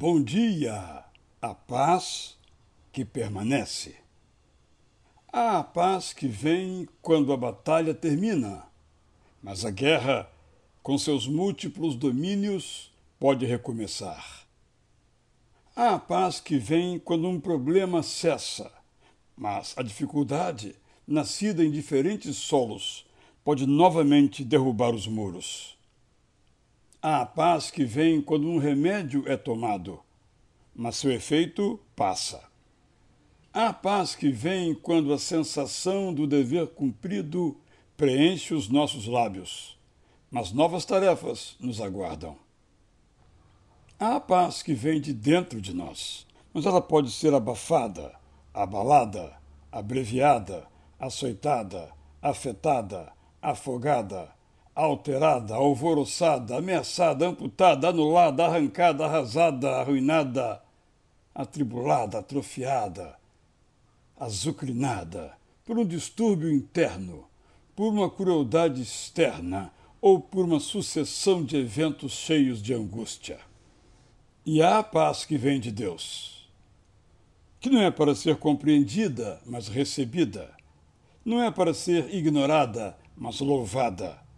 Bom dia, a paz que permanece. Há a paz que vem quando a batalha termina, mas a guerra, com seus múltiplos domínios, pode recomeçar. Há a paz que vem quando um problema cessa, mas a dificuldade, nascida em diferentes solos, pode novamente derrubar os muros. Há a paz que vem quando um remédio é tomado, mas seu efeito passa. Há a paz que vem quando a sensação do dever cumprido preenche os nossos lábios, mas novas tarefas nos aguardam. Há a paz que vem de dentro de nós, mas ela pode ser abafada, abalada, abreviada, açoitada, afetada, afogada, alterada, alvoroçada, ameaçada, amputada, anulada, arrancada, arrasada, arruinada, atribulada, atrofiada, azucrinada, por um distúrbio interno, por uma crueldade externa ou por uma sucessão de eventos cheios de angústia. E há a paz que vem de Deus, que não é para ser compreendida, mas recebida, não é para ser ignorada, mas louvada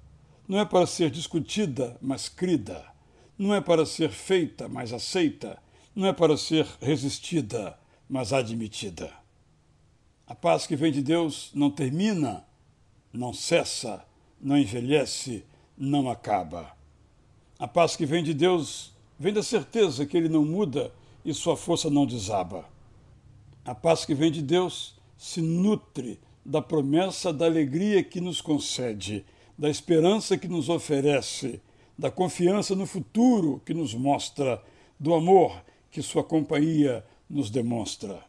não é para ser discutida, mas crida. Não é para ser feita, mas aceita. Não é para ser resistida, mas admitida. A paz que vem de Deus não termina, não cessa, não envelhece, não acaba. A paz que vem de Deus vem da certeza que Ele não muda e sua força não desaba. A paz que vem de Deus se nutre da promessa da alegria que nos concede da esperança que nos oferece, da confiança no futuro que nos mostra, do amor que Sua companhia nos demonstra.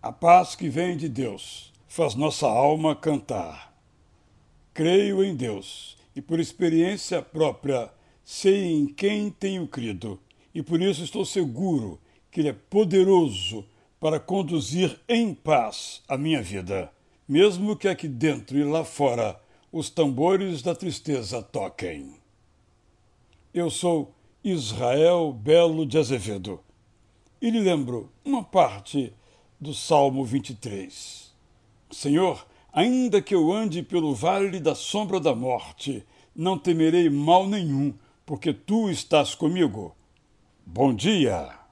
A paz que vem de Deus faz nossa alma cantar. Creio em Deus e, por experiência própria, sei em quem tenho crido, e por isso estou seguro que Ele é poderoso para conduzir em paz a minha vida, mesmo que aqui dentro e lá fora os tambores da tristeza toquem. Eu sou Israel Belo de Azevedo e lhe lembro uma parte do Salmo 23. Senhor, ainda que eu ande pelo vale da sombra da morte, não temerei mal nenhum, porque tu estás comigo. Bom dia!